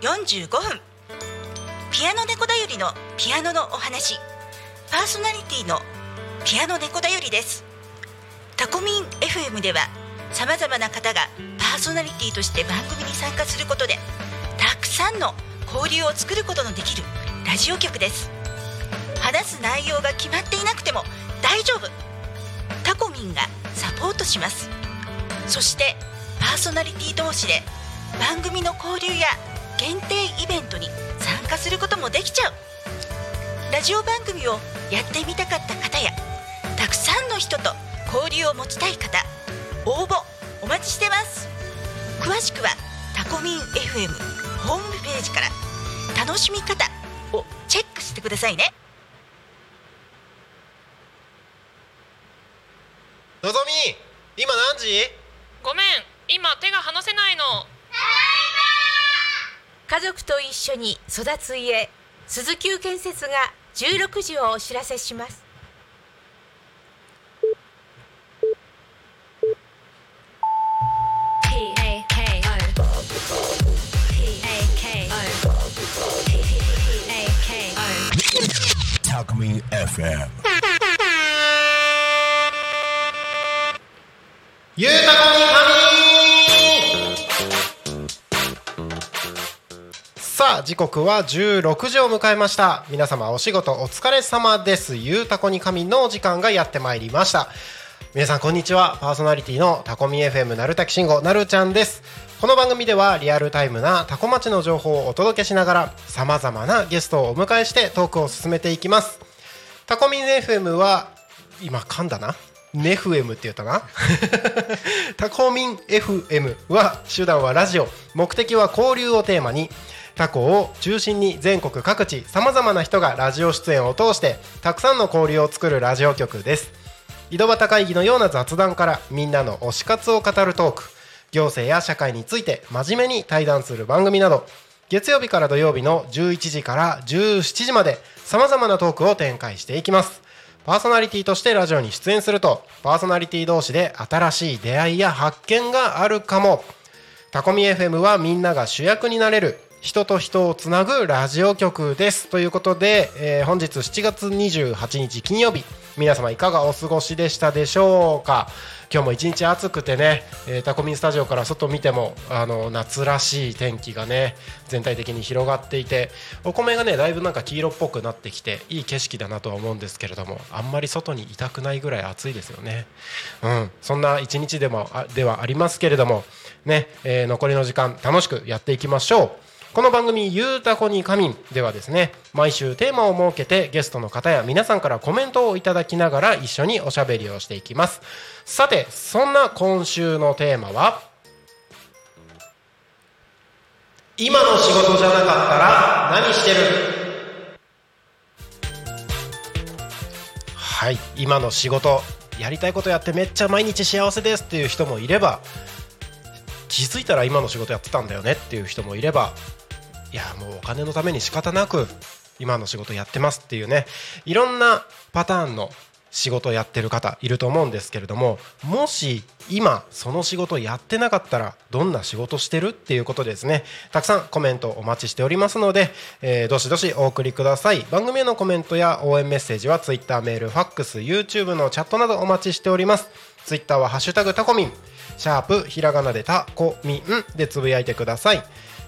45分。ピアノ猫だよりのピアノのお話。パーソナリティのピアノ猫だよりです。タコミン FM ではさまざまな方がパーソナリティとして番組に参加することでたくさんの交流を作ることのできるラジオ局です。話す内容が決まっていなくても大丈夫。タコミンがサポートします。そしてパーソナリティ同士で番組の交流や限定イベントに参加することもできちゃう。ラジオ番組をやってみたかった方やたくさんの人と交流を持ちたい方応募お待ちしてます。詳しくはタコミン FM ホームページから楽しみ方をチェックしてくださいね。のぞみ今何時？ごめん今手が離せないの家族と一緒に育つ家鈴木建設が16時をお知らせします。ミン FM ゆうたこさあ時刻は16時を迎えました。皆様お仕事お疲れ様です。ゆうたこに神のお時間がやってまいりました。皆さんこんにちは。パーソナリティのタコミ FM なるたきしんごなるちゃんです。この番組ではリアルタイムなタコ町の情報をお届けしながらさまざまなゲストをお迎えしてトークを進めていきます。タコミン FM は今噛んだな？ネフエムって言ったな？タコミン FM は手段はラジオ。目的は交流をテーマに。タコを中心に全国各地さまざまな人がラジオ出演を通してたくさんの交流を作るラジオ局です。井戸端会議のような雑談からみんなの推し活を語るトーク行政や社会について真面目に対談する番組など月曜日から土曜日の11時から17時までさまざまなトークを展開していきます。パーソナリティとしてラジオに出演するとパーソナリティ同士で新しい出会いや発見があるかも。タコミ FM はみんなが主役になれる人と人をつなぐラジオ局です。ということで、えー本日7月28日金曜日皆様いかがお過ごしでしたでしょうか？今日も一日暑くてね、えータコミンスタジオから外見てもあの夏らしい天気がね全体的に広がっていてお米がねだいぶなんか黄色っぽくなってきていい景色だなとは思うんですけれどもあんまり外にいたくないぐらい暑いですよね。うん。そんな一日でもあではありますけれどもね、えー残りの時間楽しくやっていきましょう。この番組「ゆうたこに仮眠」ではですね毎週テーマを設けてゲストの方や皆さんからコメントをいただきながら一緒におしゃべりをしていきます。さてそんな今週のテーマは今の仕事じゃなかったら何してる？はい今の仕事やりたいことやってめっちゃ毎日幸せですっていう人もいれば気づいたら今の仕事やってたんだよねっていう人もいればいやもうお金のために仕方なく今の仕事やってますっていうねいろんなパターンの仕事をやってる方いると思うんですけれどももし今その仕事やってなかったらどんな仕事してるっていうことですね。たくさんコメントお待ちしておりますので、えーどしどしお送りください。番組へのコメントや応援メッセージは Twitter メールファックス YouTube のチャットなどお待ちしております。Twitter は「ハッシュタグタコミン」シャープひらがなでタコミンでつぶやいてください。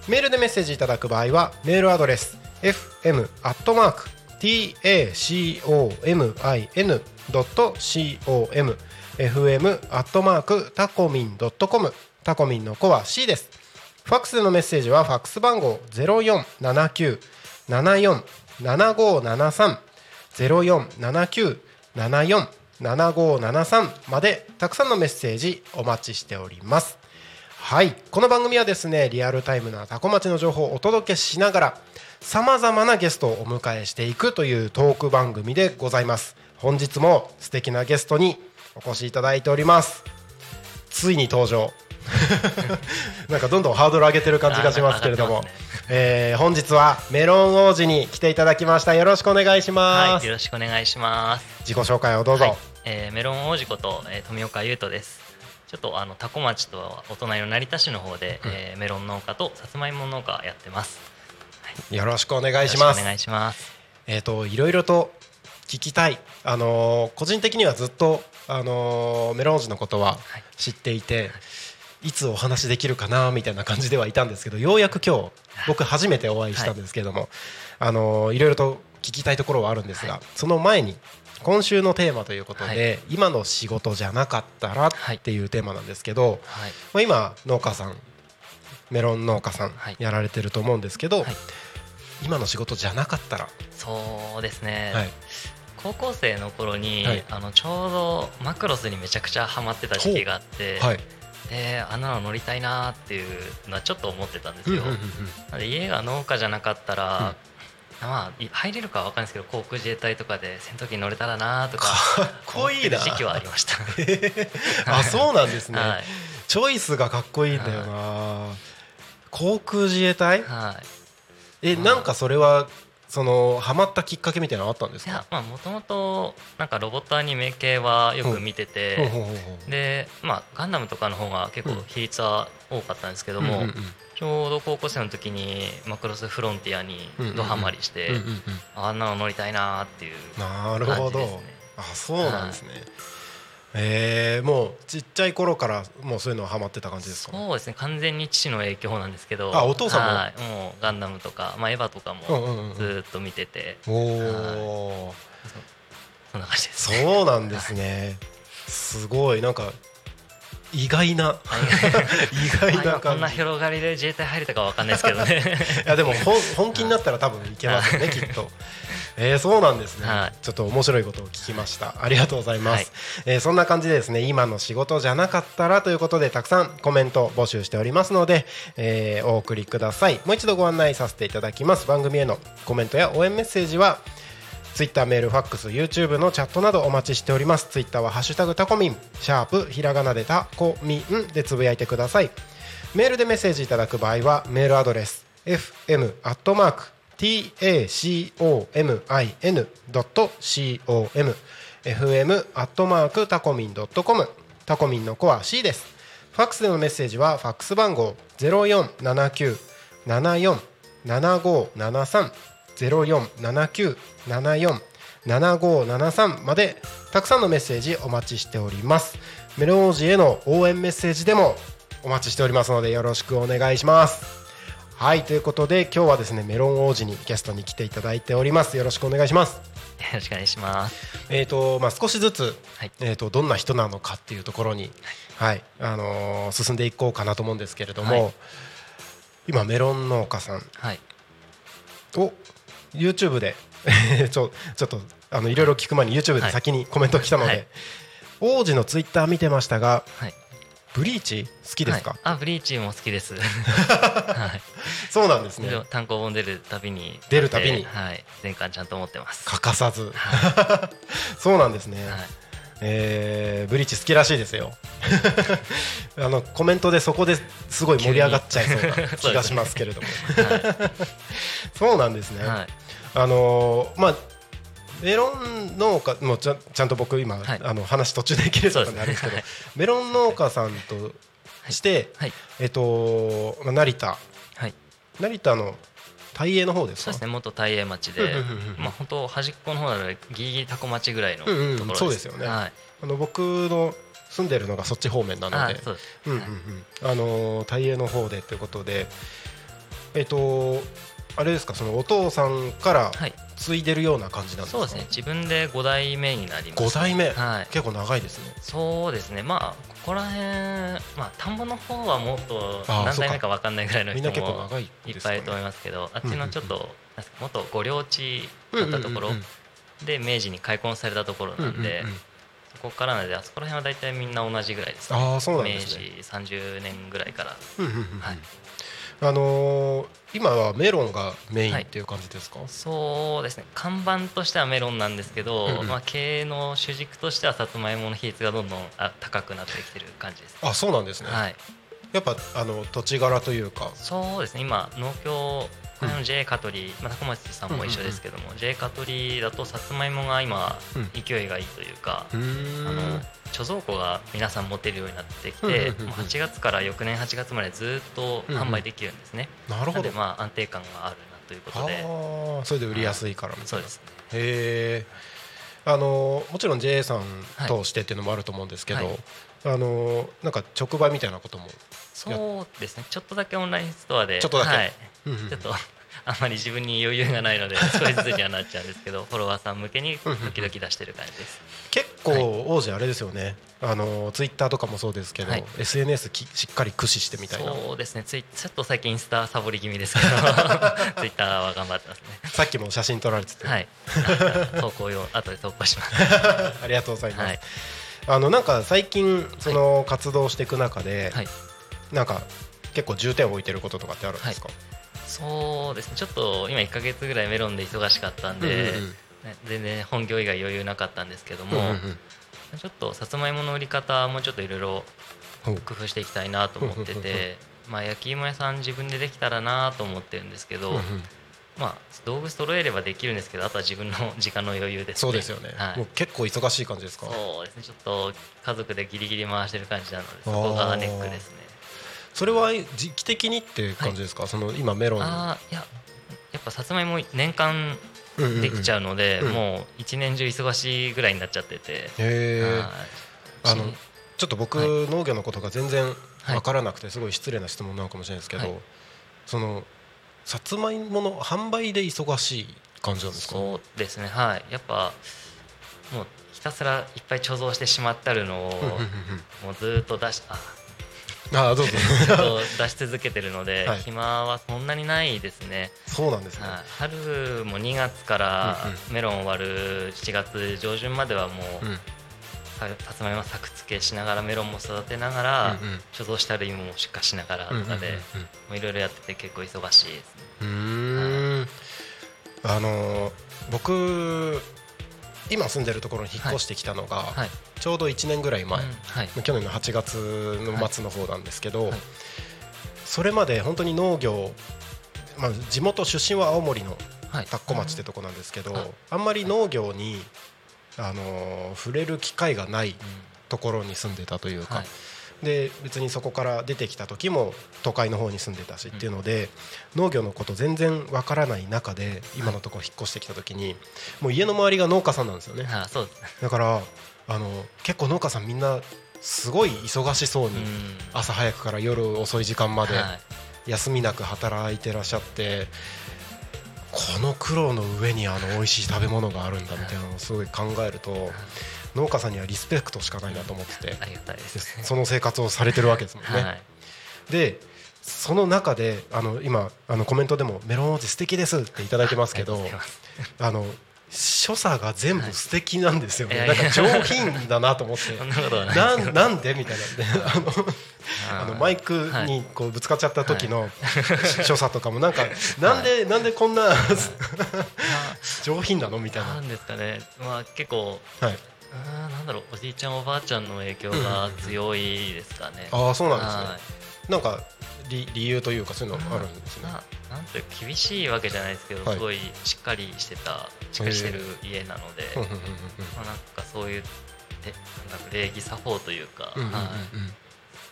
メールでメッセージいただく場合はメールアドレス fm アットマーク tacomin.com fm アットマークタコミン .com タコミンの子は C です。ファックスでのメッセージはファックス番号0479747573 0479747573までたくさんのメッセージお待ちしております。はい。この番組はですねリアルタイムなタコ町の情報をお届けしながらさまざまなゲストをお迎えしていくというトーク番組でございます。本日も素敵なゲストにお越しいただいております。ついに登場。なんかどんどんハードル上げてる感じがしますけれども、ね。えー本日はメロン王子に来ていただきました。よろしくお願いします、はい、よろしくお願いします。自己紹介をどうぞ、はい、えーメロン王子こと、えー富岡優斗です。ちょっとあの多古町とお隣の成田市の方で、うん。えーメロン農家とさつまいも農家やってます。よろしくお願いします。お願いします。えっ、といろいろと聞きたい。あのー個人的にはずっとあのーメロン王子のことははい。知っていて、いつお話できるかなみたいな感じではいたんですけどようやく今日僕初めてお会いしたんですけども、あのーいろいろと聞きたいところはあるんですが、はい。その前に今週のテーマということで、は今の仕事じゃなかったらっていうテーマなんですけど、はい。まあ、今農家さんメロン農家さんはい。やられてると思うんですけど、はい。今の仕事じゃなかったら、そうですね。はい、高校生の頃に、はい。あのちょうどマクロスにめちゃくちゃハマってた時期があって、はい。であんなの乗りたいなっていうのはちょっと思ってたんですよ。うんうんうんうん。なので家が農家じゃなかったら、まあい入れるかは分かんないですけど航空自衛隊とかで戦闘機に乗れたらなとかかっこいいな。時期はありました。あそうなんですね、はい。チョイスがかっこいいんだよな、航空自衛隊？はい。えはいなんかそれはそのハマったきっかけみたいなのあったんですか？もともとなんかロボットアニメ系はよく見てて、でまあガンダムとかの方が結構比率は多かったんですけども、うんうんうんちょうど高校生の時にマクロスフロンティアにドハマりして、うんうんうん。あんなの乗りたいなっていうなるほど、感じですね。あそうなんですね、えー、もうちっちゃい頃からもうそういうのはハマってた感じですか？そうですね。完全に父の影響なんですけど。あお父さんも？はい、もうガンダムとか、まあ、エヴァとかうんうんもうん。ずーっと見てて、おおそんな感じです、そうなんですね。すごい。なんか意外な。意外なまあこんな広がりで自衛隊入れたかわかんないですけどね。いやでも本本気になったら多分いけますよねきっと。えー、そうなんですね、はい。ちょっと面白いことを聞きました。ありがとうございます、はい。えーそんな感じでですね今の仕事じゃなかったらということでたくさんコメント募集しておりますので、えーお送りください。もう一度ご案内させていただきます。番組へのコメントや応援メッセージはツイッターメールファックス YouTube のチャットなどお待ちしております。ツイッターはハッシュタグタコミン。シャープひらがなでタコミンでつぶやいてください。メールでメッセージいただく場合はメールアドレス fm アットマーク tacomin.com fm アットマークタコミン .com タコミンの子は C です。ファックスでのメッセージはファックス番号0479747573 0479747573までたくさんのメッセージお待ちしております。メロン王子への応援メッセージでもお待ちしておりますのでよろしくお願いします。はいということで今日はですねメロン王子にゲストに来ていただいております。よろしくお願いします。よろしくお願いします。えーとまあ、少しずつ、はい。えー、とどんな人なのかっていうところに、はいあのー進んでいこうかなと思うんですけれども、はい。今メロン農家さんはい。を YouTube でちょちょっとあのいろいろ聞く前に YouTube で先にコメント来たので、はい。王子の Twitter 見てましたがはい。ブリーチ好きですか、はい、あブリーチも好きです。はい。そうなんですね。単行本出るたびに出るたびに。はい。全巻ちゃんと持ってます。欠かさず。は そうなんですね、い、はいえーブリーチ好きらしいですよ。あのコメントでそこですごい盛り上がっちゃいそうな気がしますけれども。そうなんですね、はい。あのーまあメロン農家もうちゃちゃんと僕今、はい。あの話途中で切れそうなんであれですけどはい。メロン農家さんとして、はい。えっとまあ成田。はい。成田の大栄の方ですか？そうですね元大栄町で。うんうんうんうんまあ本当端っこの方なのでギリギリタコ町ぐらいのとうんうんころですそうですよね。はい。あの僕の住んでるのがそっち方面なので。あのー大栄の方でということでえっとあれですかそのお父さんからはい。継いでるような感じなんですか？そうですね。自分で5代目になります。5代目、はい。結構長いですね。そうですね。まあここら辺まあ田んぼの方はもっと何代目か分かんないぐらいの人もいいっぱいいると思いますけどあっちのちょっと元御領地だったところで明治に開墾されたところなんでそこからなのであそこら辺は大体みんな同じぐらいですね。ああそうなん明治ですね。30年ぐらいから。はいあのー今はメロンがメインっていう感じですか、そうですね。看板としてはメロンなんですけど、うんうん。まあ、経営の主軸としてはさつまいもの比率がどんどんあ高くなってきてる感じです。あそうなんですね、はい、やっぱあの土地柄というか。そうですね。今農協あの J カトリー、まあ、高松さんも一緒ですけども、J カトリーだとさつまいもが今うん。勢いがいいというか、うーん。あの貯蔵庫が皆さん持てるようになってきうんうんて、うんうん。もう8月から翌年8月までずっと販売できるんですね、なるほど。なのでまあ安定感があるなということで。それで売りやすいからみたいな。そうです。ねへえあのもちろん JA さん通してっていうのもあると思うんですけど、はい。あのなんか直売みたいなことも、そう。ですね。ちょっとだけオンラインストアで。ちょっとだけ。はい、ちょっとあんまり自分に余裕がないので 少しずつにはなっちゃうんですけどフォロワーさん向けに時々出してる感じです。結構王子あれですよね、あのツイッターとかもそうですけど、はい。SNS きしっかり駆使してみたいな。そうですね。ツイちょっと最近インスタサボり気味ですけど ツイッターは頑張ってますね。さっきも写真撮られてて、はい。あ 投稿用後で投稿します。ありがとうございます、はい。あのなんか最近その活動していく中で、はいなんか結構重点を置いてることとかってあるんですか、そうですね。ちょっと今1か月ぐらいメロンで忙しかったんで、うんうんうん。ね全然本業以外余裕なかったんですけども、うんうんうん。ちょっとさつまいもの売り方もちょっといろいろ工夫していきたいなと思ってて、まあ、焼き芋屋さん自分でできたらなと思ってるんですけど、うんうん。まあ、道具揃えればできるんですけどあとは自分の時間の余裕ですね。そうですよね、はい。もう結構忙しい感じですか？そうですね。ちょっと家族でギリギリ回してる感じなのでそこがネックですねそれは時期的にって感じですか、その今メロンああいややっぱさつまいも年間できちゃうので、うんうんもう一年中忙しいぐらいになっちゃってて、へえちょっと僕、はい農業のことが全然はい。分からなくてすごい失礼な質問なのかもしれないですけど、はい。そのさつまいもの販売で忙しい感じなんですか？そうですね。はい。やっぱもうひたすらいっぱい貯蔵してしまってあるのをうんうんうんうん。もうずーっと出しあああどうぞ。ずっと出し続けてるので、はい。暇はそんなにないですね、そうなんですね、はい、春も2月からうんメロンを割る7月上旬まではもう、うん。ささつまいも作付けしながらメロンも育てながら、うんうん。貯蔵してある芋も出荷しながらとかで、いろいろやってて結構忙しいですね。うんうん。うーんあのー僕今住んでるところに引っ越してきたのが、はい、ちょうど1年ぐらい前、去年の8月の末の方なんですけど、はい。それまで本当に農業、まあ、地元出身は青森のはい。田子町ってとこなんですけど、うん。あんまり農業に、あのー触れる機会がないところに住んでたというか、はいで別にそこから出てきた時も都会の方に住んでたしっていうので、農業のこと全然わからない中で今のところ引っ越してきた時にもう家の周りが農家さんなんですよね。だからあの結構農家さんみんなすごい忙しそうにうん。朝早くから夜遅い時間まではい。休みなく働いてらっしゃってこの苦労の上にあの美味しい食べ物があるんだみたいなのをすごい考えると農家さんにはリスペクトしかないなと思ってて。ありがたいですでその生活をされてるわけですもんね。はい。でその中であの今あのコメントでも「メロン王子素敵です」っていただいてますけどあの所作が全部素敵なんですよね、はいなんか上品だなと思って。なないなんなんでみたいな。あのあのマイクはい。にこうぶつかっちゃった時の 所作とかもなんかなんでなんでこんな上品なのみたいな。なんですかね。まあ結構はいあーなんだろうおじいちゃんおばあちゃんの影響が強いですかね。ああそうなんですね。はい。なんか理理由というかそういうのあるんですね。ななんていうか厳しいわけじゃないですけど、はい。すごいしっかりしてたしっかりしてる家なので、まあ、なんかそういうでなんだろう礼儀作法というか、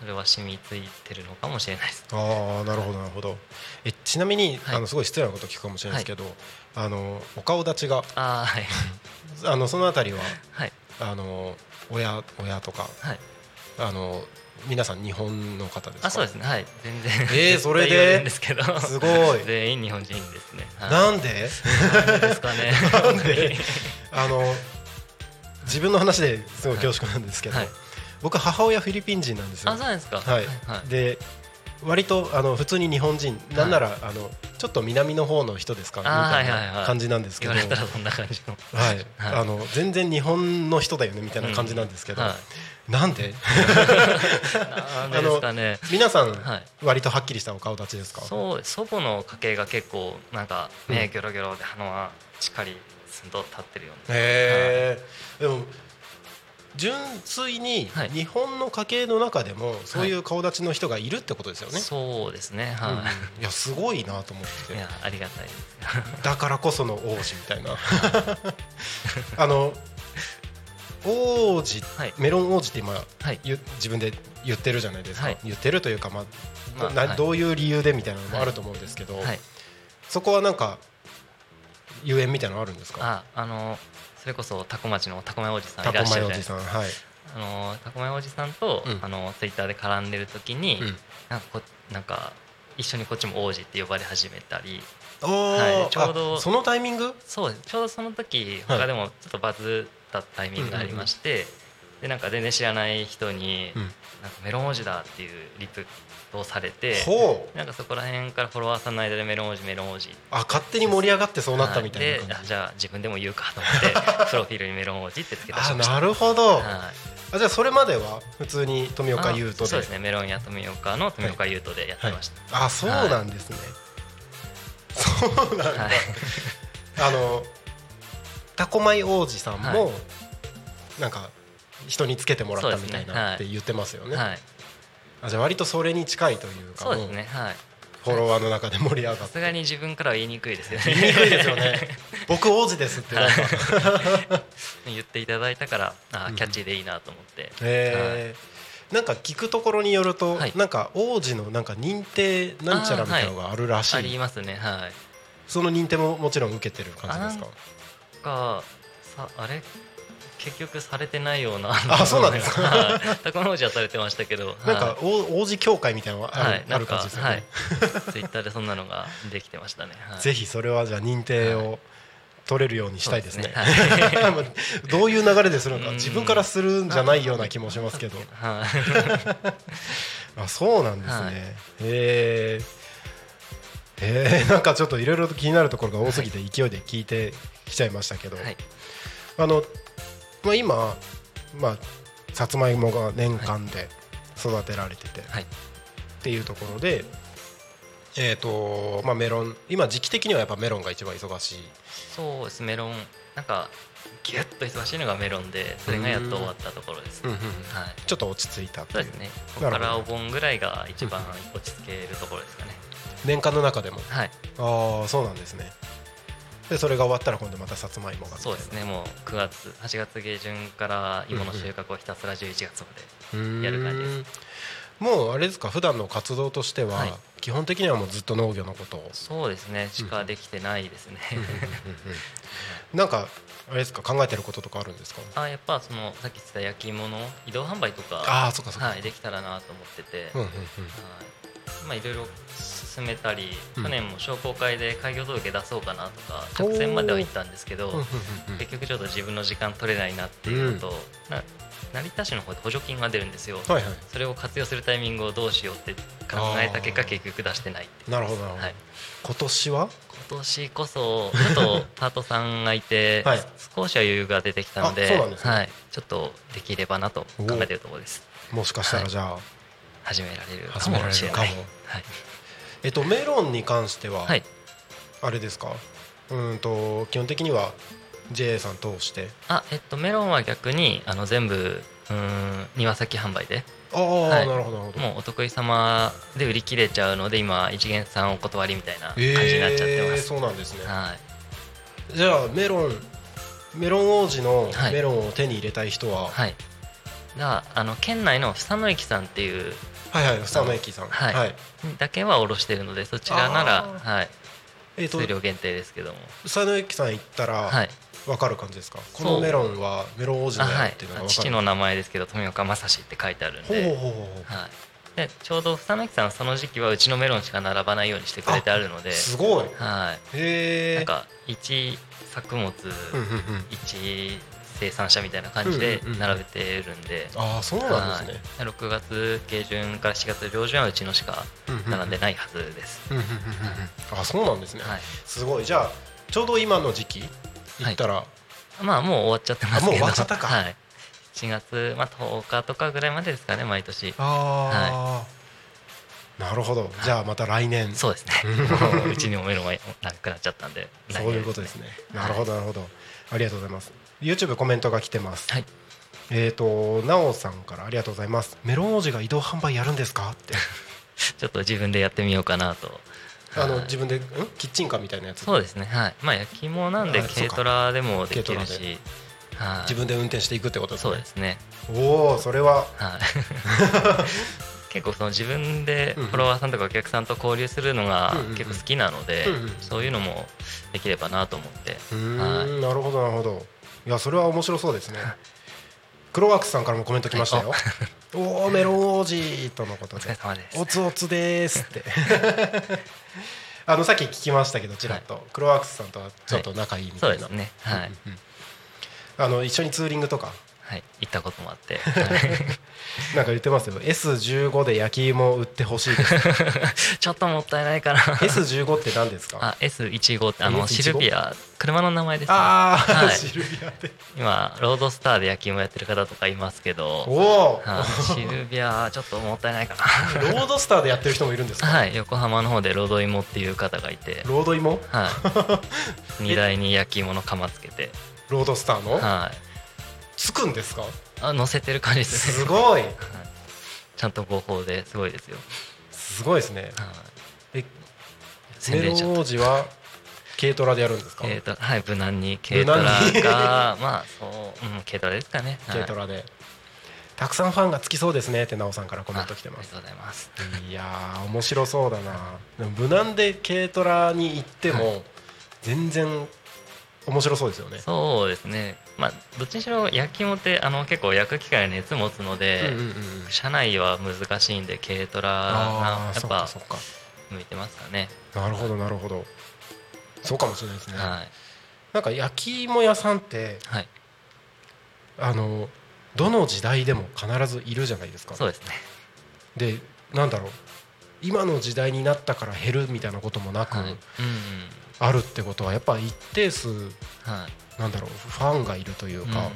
それは染みついてるのかもしれないです。ああなるほどなるほど。えちなみに、はい。あのすごい失礼なこと聞くかもしれないですけど、あのお顔立ちがあーはい。あのそのあたりは？はいあの親親とかはい。あの皆さん日本の方ですか？あそうですね。はい。全然。えーそれで？すけど。すごい。全員日本人ですね、はい、なんで？なんでですかね。なんで？あの自分の話ですごい恐縮なんですけど、はい。僕母親フィリピン人なんですよ。あそうなんですか。はいはい。で割とあの普通に日本人なんなら、あのちょっと南の方の人ですか？みたいない感じなんですけど、はい、はい。あの全然日本の人だよねみたいな感じなんですけど、はい。なんで？なんでですかね。皆さん、はい。割とはっきりしたお顔立ちですか？そう祖母の家系が結構なんかうん。目ギョロギョロで鼻はしっかりすんと立ってるような。でも純粋にはい。日本の家系の中でもそういう顔立ちの人がいるってことですよね。そうですね。はうんいやすごいなと思っい、いてやありがたい だからこその王子みたいな。あの王子、はい。メロン王子って今、はい。言自分で言ってるじゃないですか、はい。言ってるというか、まあなまあはい。どういう理由でみたいなのもあると思うんですけど、はい。そこはなんかゆえんみたいなのあるんですか？ああのそれこそタコ町のタコマおじさんいらっしゃるじゃないですか。あのタコマおじさんと、うん。あのツイッターで絡んでる時に、うん。なんかこなんか一緒にこっちも王子って呼ばれ始めたりはい。ちょうどあそのタイミング？そうです。ちょうどその時はい他でもちょっとバズったタイミングがありまして、でなんか全然知らない人に、うんなんかメロン王子だっていうリプをされてなんかそこら辺からフォロワーさんの間でメロン王子メロン王子あ勝手に盛り上がってそうなったみたいなじ、であじゃあ自分でも言うかと思って プロフィールにメロン王子ってつけ出しあましたなるほど、はい。あじゃあそれまでは普通に富岡優斗で。あそうですねメロンや富岡の富岡優斗でやってました、あそうなんですね、そうなんだ、はい。あのタコマイ王子さんも、はい。なんか人につけてもらったみたいなって言ってますよね。はい、あじゃあ割とそれに近いというかそうですね。はい。フォロワーの中で盛り上がって。さすがに自分からは言いにくいですよね。言いにくいですよね。僕王子ですってなんか。言っていただいたからあうん。キャッチーでいいなと思って、へー。なんか聞くところによると、はい。なんか王子のなんか認定なんちゃらみたいなのがあるらしい、ありますね。はい。その認定ももちろん受けてる感じですか？がさあれ？結局されてないようなあ そうなんですか？はい。タコの王子はされてましたけど なんかはい。王王子協会みたいなのがある,、はい、ある感じですよね、はい、ツイッターでそんなのができてましたね。はい、ぜひそれはじゃあ認定はを取れるようにしたいですね。どういう流れでするのかうん。自分からするんじゃないような気もしますけど。はい、あそうなんですね。はい。へえ。へえなんかちょっといろいろと気になるところが多すぎて勢いで聞いてきちゃいましたけど、はい、あのまあ今まあさつまいもが年間で育てられてて、はい、っていうところで、えーとまあ、メロン今時期的にはやっぱメロンが一番忙しい。そうです、メロン、なんか、ぎゅっと忙しいのがメロンで、それがやっと終わったところです。うん。うんうんはい、ちょっと落ち着いたそうですね、ここからお盆ぐらいが一番落ち着けるところですかね。年間の中でも。はい、ああそうなんですねでそれが終わったら今度またさつまいもが。そうですね、もう9月、8月下旬から芋の収穫をひたすら11月まで。やる感じです。もうあれですか普段の活動としては、はい。基本的にはもうずっと農業のことを。そうですね、しかできてないですね。なんかあれですか考えてることとかあるんですか？あやっぱそのさっき言ってた焼き芋の移動販売とかああそっかそっか、はい、できたらなと思ってて、うんうん。はいまあ、いろいろ進めたり、うん。去年も商工会で開業届出そうかなとか直線までは行ったんですけど、うんうんうんうん。結局ちょっと自分の時間取れないなっていうのと、な成田市の方で補助金が出るんですよ、はいはい。それを活用するタイミングをどうしようって考えた結果結局出してないなるほどはい、今年は？今年こそちょっとパートさんがいて、はい。少しは余裕が出てきたのでね。はい、ちょっとできればなと考えてるところです。もしかしたらじゃあ、始められるかも。しれない。はい、えっとメロンに関しては、はい、あれですか？うーんと基本的には JA さん通して。あえっとメロンは逆にあの全部うーん庭先販売で。ああ、はい。なるほどなるほど。もうお得意様で売り切れちゃうので今一元さんお断りみたいな感じえになっちゃってまー、す、そうなんですね。はい。じゃあメロンメロン王子のはい。メロンを手に入れたい人は、はい。があの県内の房野駅さんっていうはい、はい房野駅さん。はい。だけは卸してるのでそちらならあはい。えっ、と数量限定ですけども。房野駅さん行ったらはい。わかる感じですか、このメロンはメロン王子だよっていうのがわかる。父の名前ですけど富岡正史って書いてあるんで。ほうほうほうほう。はい。でちょうど房野駅さんその時期はうちのメロンしか並ばないようにしてくれてあるので。すごい。はい。へえなんか一作物うんうんうん。一生産者みたいな感じでうんうんうん。並べてるんで、ああそうなんですね、はい、6月下旬から4月上旬はうちのしか並んでないはずです、うんうんうんうんうん。あそうなんですね、はい、すごい。じゃあちょうど今の時期行ったら、まあもう終わっちゃってますけど。あもう終わっちゃったか。はい、7月、まあ、10日とかぐらいまでですかね毎年。ああ、なるほど。じゃあまた来年。そうですね。う んうちにもメロンがなくなっちゃったんで。そういうことですね。なるほど、なるほど。ありがとうございます。YouTube コメントが来てます。はい。えっ、となおさんからありがとうございます。メロン王子が移動販売やるんですか？って。ちょっと自分でやってみようかなと。あのはい。自分でん？キッチンカーみたいなやつ？そうですね。はい。まあ焼き芋なんで軽トラでもできるし。はい。自分で運転していくってことですね。そうですね。おおそれは。はい。結構その自分でフォロワーさんとかお客さんと交流するのが結構好きなのでそういうのもできればなと思って。はい。なるほどなるほどいやそれは面白そうですね。クロワークスさんからもコメント来ましたよ、おおメロン王子とのことで。おつおつですって。あのさっき聞きましたけどちらっと、クロワークスさんとはちょっと仲いいみたいな、そうですね。はい。うんうんうん。あの一緒にツーリングとかはい行ったこともあって。なんか言ってますよ。S15 で焼き芋売ってほしいです。ちょっともったいないかな S15 って何ですか？あ S15 ってあの S15 シルビア。車の名前ですね。ああ、はい。シルビアで。今ロードスターで焼き芋やってる方とかいますけど。おお、はいシルビアちょっともったいないかな。ロードスターでやってる人もいるんですか、はい横浜の方でロード芋っていう方がいて。ロード芋はい。荷台に焼き芋の釜つけて。ロードスターの？はいつくんですか？あ乗せてる感じです。ねすごい。ちゃんと合法ですごいですよ。すごいですね。はい。えメロ王子は軽トラでやるんですか？た軽トラはい無難に。軽トラが まあそう、うん、軽トラですかね。はい。軽トラで。たくさんファンがつきそうですね。ってなおさんからコメント来てます。あありがとうございます。いやー面白そうだな。でも無難で軽トラに行っても全然面白そうですよね。そうですねまあどっちにしろ焼き芋ってあの結構焼く機会熱持つので、うんうんうん車内は難しいんで軽トラがやっぱ向いてますかね。なるほどなるほど。そうかもしれないですね。はい。なんか焼き芋屋さんってはい。あのどの時代でも必ずいるじゃないですか。そうですね。でなんだろう。今の時代になったから減るみたいなこともなく、はい。うんうん。あるってことはやっぱ一定数はいなんだろうファンがいるというか、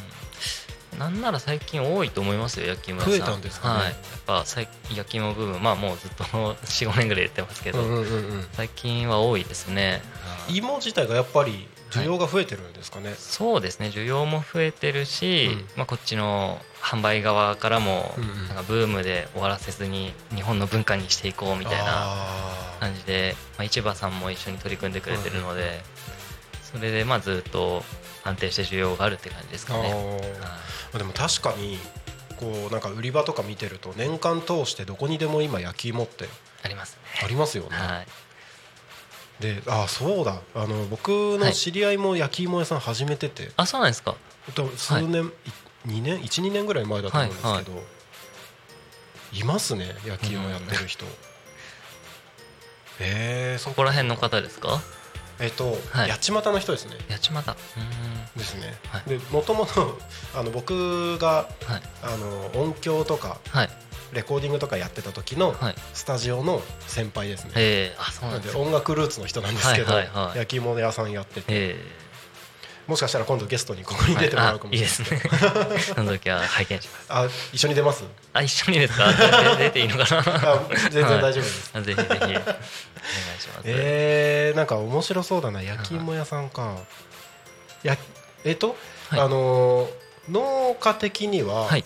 うん、なんなら最近多いと思いますよ焼き芋屋さん。増えたんですかね。はい、やっぱ最焼き芋部分まあもうずっと 45年ぐらい言ってますけど、うんうんうんうん。最近は多いですね、はい芋自体がやっぱり需要が増えてるんですかね、そうですね。需要も増えてるし、うん。まあ、こっちの販売側からもなんかブームで終わらせずに日本の文化にしていこうみたいな感じで、まあ、市場さんも一緒に取り組んでくれてるので、それでまあずっと安定して需要があるって感じですかね。あでも確かにこうなんか売り場とか見てると年間通してどこにでも今焼き芋ってありますね。ありますよね、はい、であそうだ。あの僕の知り合いも焼き芋屋さん始めてて、あそうなんですか。数年、い。2年12年ぐらい前だと思うんですけど、いますね焼き芋やってる人、えー、そここら辺の方ですか？えっと、はい。八街の人ですね。八幡。うーん。ですね、はい。でもともとあの僕がはい。あの音響とかはい。レコーディングとかやってた時のはい。スタジオの先輩ですね、ええ。あそうななんんで音楽ルーツの人なんですけど、はいはいはい。焼き芋屋さんやってて。えもしかしたら今度ゲストにここにえ出てもらうかもあいいですね。その時は拝見します。あ一緒に出ます？あ一緒にですか？で出ていいのかな？あ全然大丈夫です、あぜひぜひお願いします。えー、なんか面白そうだな焼き芋屋さんかやえっ、と、はいあのー農家的には、はい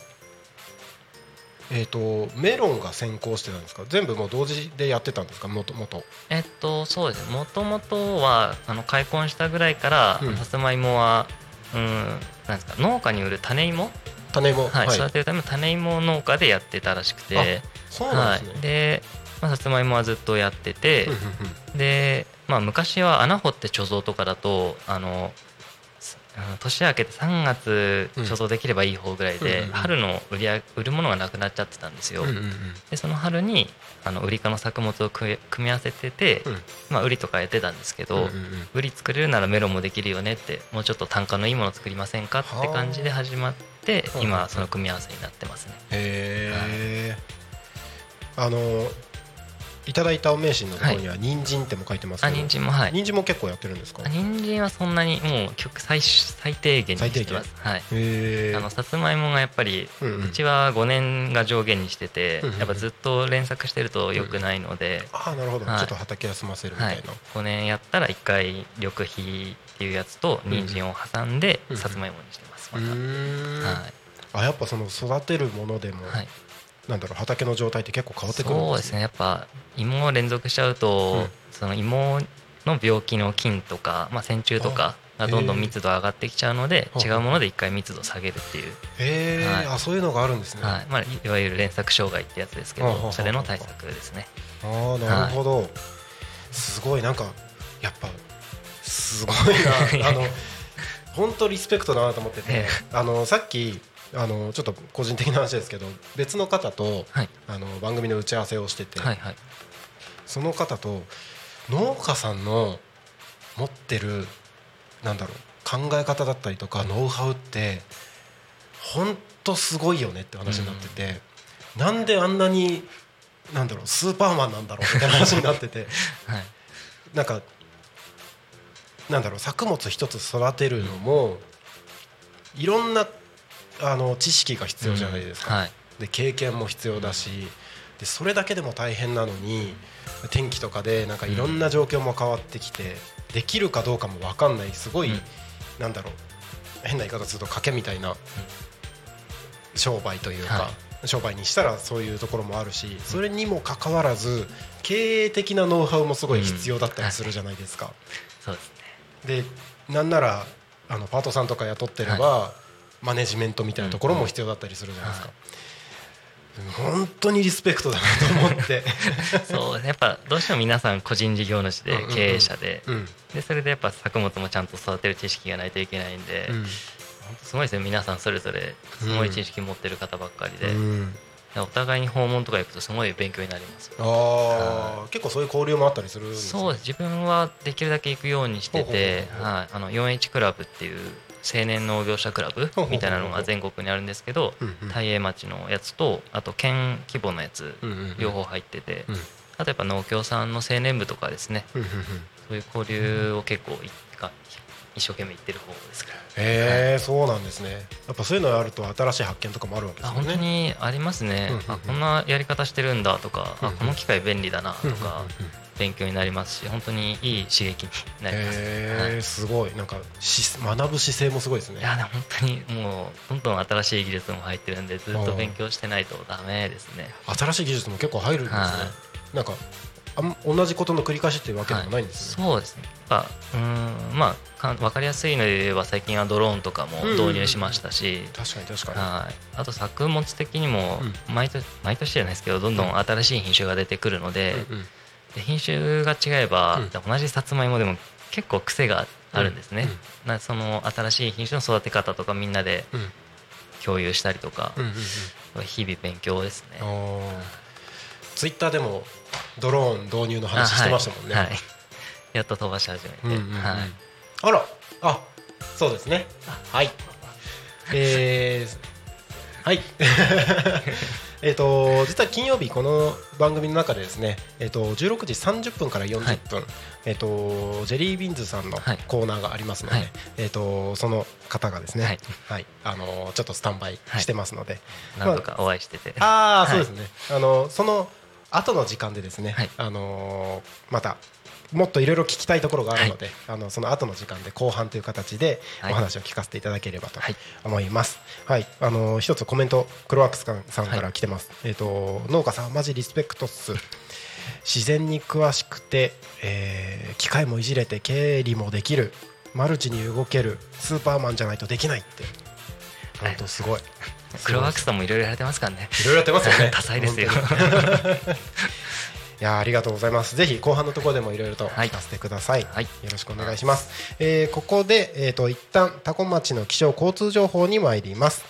えっ、とメロンが先行してたんですか？全部もう同時でやってたんですか？もともとえっとそうですね。もともとはあの開墾したぐらいから、うん。さつまいもはうんなんですか農家に売る種芋、種芋。はい育てるための種芋農家でやってたらしくて。そうなんはですね、い、で、まあ、さつまいもはずっとやっててで、まあ、昔は穴掘って貯蔵とかだとあの年明けて3月貯蔵できればいい方ぐらいで、春の売り売るものがなくなっちゃってたんですよ。でその春にあの売り科の作物を組み合わせてて、うん。まあ、売りとかやってたんですけど、売り作れるならメロンもできるよねってもうちょっと単価のいいもの作りませんかって感じで始まってはあ今その組み合わせになってますね。へえあのいただいたお名刺のところには人参っても書いてますけあど、人参もはい。人参も結構やってるんですか？あ人参はそんなにもう極最最低限にしてます。はい。あのさつまいもがやっぱりうんうん。うちは5年が上限にしててうんうんやっぱずっと連作してると良くないので、ああなるほど、はい。ちょっと畑休ませるみたはい。いな、、5年やったら1回緑肥っていうやつと人参を挟んでうんさつまいもにしてます。うまたはい。あやっぱその育てるものでも、はいなんだろう畑の状態って結構変わってくるんそうですね。やっぱ芋を連続しちゃうと、うん。その芋の病気の菌とか、まあ、線虫とかがどんどん密度上がってきちゃうので違うもので一回密度下げるっていう、へえ、はい。あそういうのがあるんですね、はい。まあ、いわゆる連作障害ってやつですけどそれの対策ですね。ああなるほど、すごい。なんかやっぱすごいな。あの本当リスペクトだなと思ってて。え。あのさっきあのちょっと個人的な話ですけど別の方とはい。あの番組の打ち合わせをしてて、はいはい。その方と農家さんの持ってるなんだろう考え方だったりとかノウハウって本当すごいよねって話になってて、なんであんなになんだろうスーパーマンなんだろうみたいな話になってて はい。なんかなんだろう作物一つ育てるのもいろんなあの知識が必要じゃないですか。はい。で経験も必要だしでそれだけでも大変なのに天気とかでなんかいろんな状況も変わってきて、できるかどうかも分かんない。すごい、うん。なんだろう変な言い方すると賭けみたいな商売というか、は商売にしたらそういうところもあるしそれにもかかわらず経営的なノウハウもすごい必要だったりするじゃないですか。そうですね。でなんならあのパートさんとか雇ってれば、マネジメントみたいなところも必要だったりするじゃないですか、本当にリスペクトだなと思って。そうですねやっぱどうしても皆さん個人事業主で経営者で。うん。でそれでやっぱ作物もちゃんと育てる知識がないといけないんで、うん。すごいですね皆さんそれぞれすごい知識持ってる方ばっかりで、うん。お互いに訪問とか行くとすごい勉強になりますあー結構そういう交流もあったりするそう自分はできるだけ行くようにしててほうほうほうほうはい。あの 4H クラブっていう青年農業者クラブみたいなのが全国にあるんですけど大栄町のやつとあと県規模のやつ両方入っててうん。あとやっぱ農協さんの青年部とかですね。そういう交流を結構一生懸命行ってる方ですから。へえそうなんですね。やっぱそういうのがあると新しい発見とかもあるわけですね。本当にありますね、あこんなやり方してるんだとか、あこの機械便利だなとか、勉強になりますし本当にいい刺激になります、へはい。えすごい。なんかし学ぶ姿勢もすごいですね。いや本当にもうどんどん新しい技術も入ってるんでずっと勉強してないとダメですね。新しい技術も結構入るんですね、はなんかあん同じことの繰り返しっていうわけでもないんですね、そうですね。やっぱうーんまあかん分かりやすいので言えば最近はドローンとかも導入しましたし、確かに確かに、はい、あと作物的にも毎年毎年じゃないですけどどんどん新しい品種が出てくるので,、うんうんで品種が違えば、うん。同じさつまいもでも結構癖があるんですね、なその新しい品種の育て方とかみんなでうん。共有したりとか、日々勉強ですね、ツイッターでもドローン導入の話してましたもんね。はい、はい。やっと飛ばし始めて、はい、あら、あ、そうですね。はい。えー、はい。えっと実は金曜日この番組の中でですね、えっ、と16時30分から40分、えっ、とジェリービーンズさんのはい。コーナーがありますので、はい。えっ、とその方がですね、ははい。い、あのちょっとスタンバイしてますので、なんとかお会いしてて、ああ、はい。そうですね。あのその後の時間でですね、はい。あのーまたもっといろいろ聞きたいところがあるので、あのその後の時間で後半という形ではい。お話を聞かせていただければとはい。思います。はい、あのー一つコメントクロワックスさんから来てます。えっ、と農家さんマジリスペクトっす。自然に詳しくて、えー機械もいじれて経理もできる。マルチに動ける。スーパーマンじゃないとできないって。本当すごい。クロワークさんもいろいろやられてますからね。いろいろやってますよね。多彩ですよいやーありがとうございます。ぜひ後半のところでもいろいろとはい聞かせてください。はいよろしくお願いします。えーここでえっ、と一旦タコ町の気象交通情報に参ります。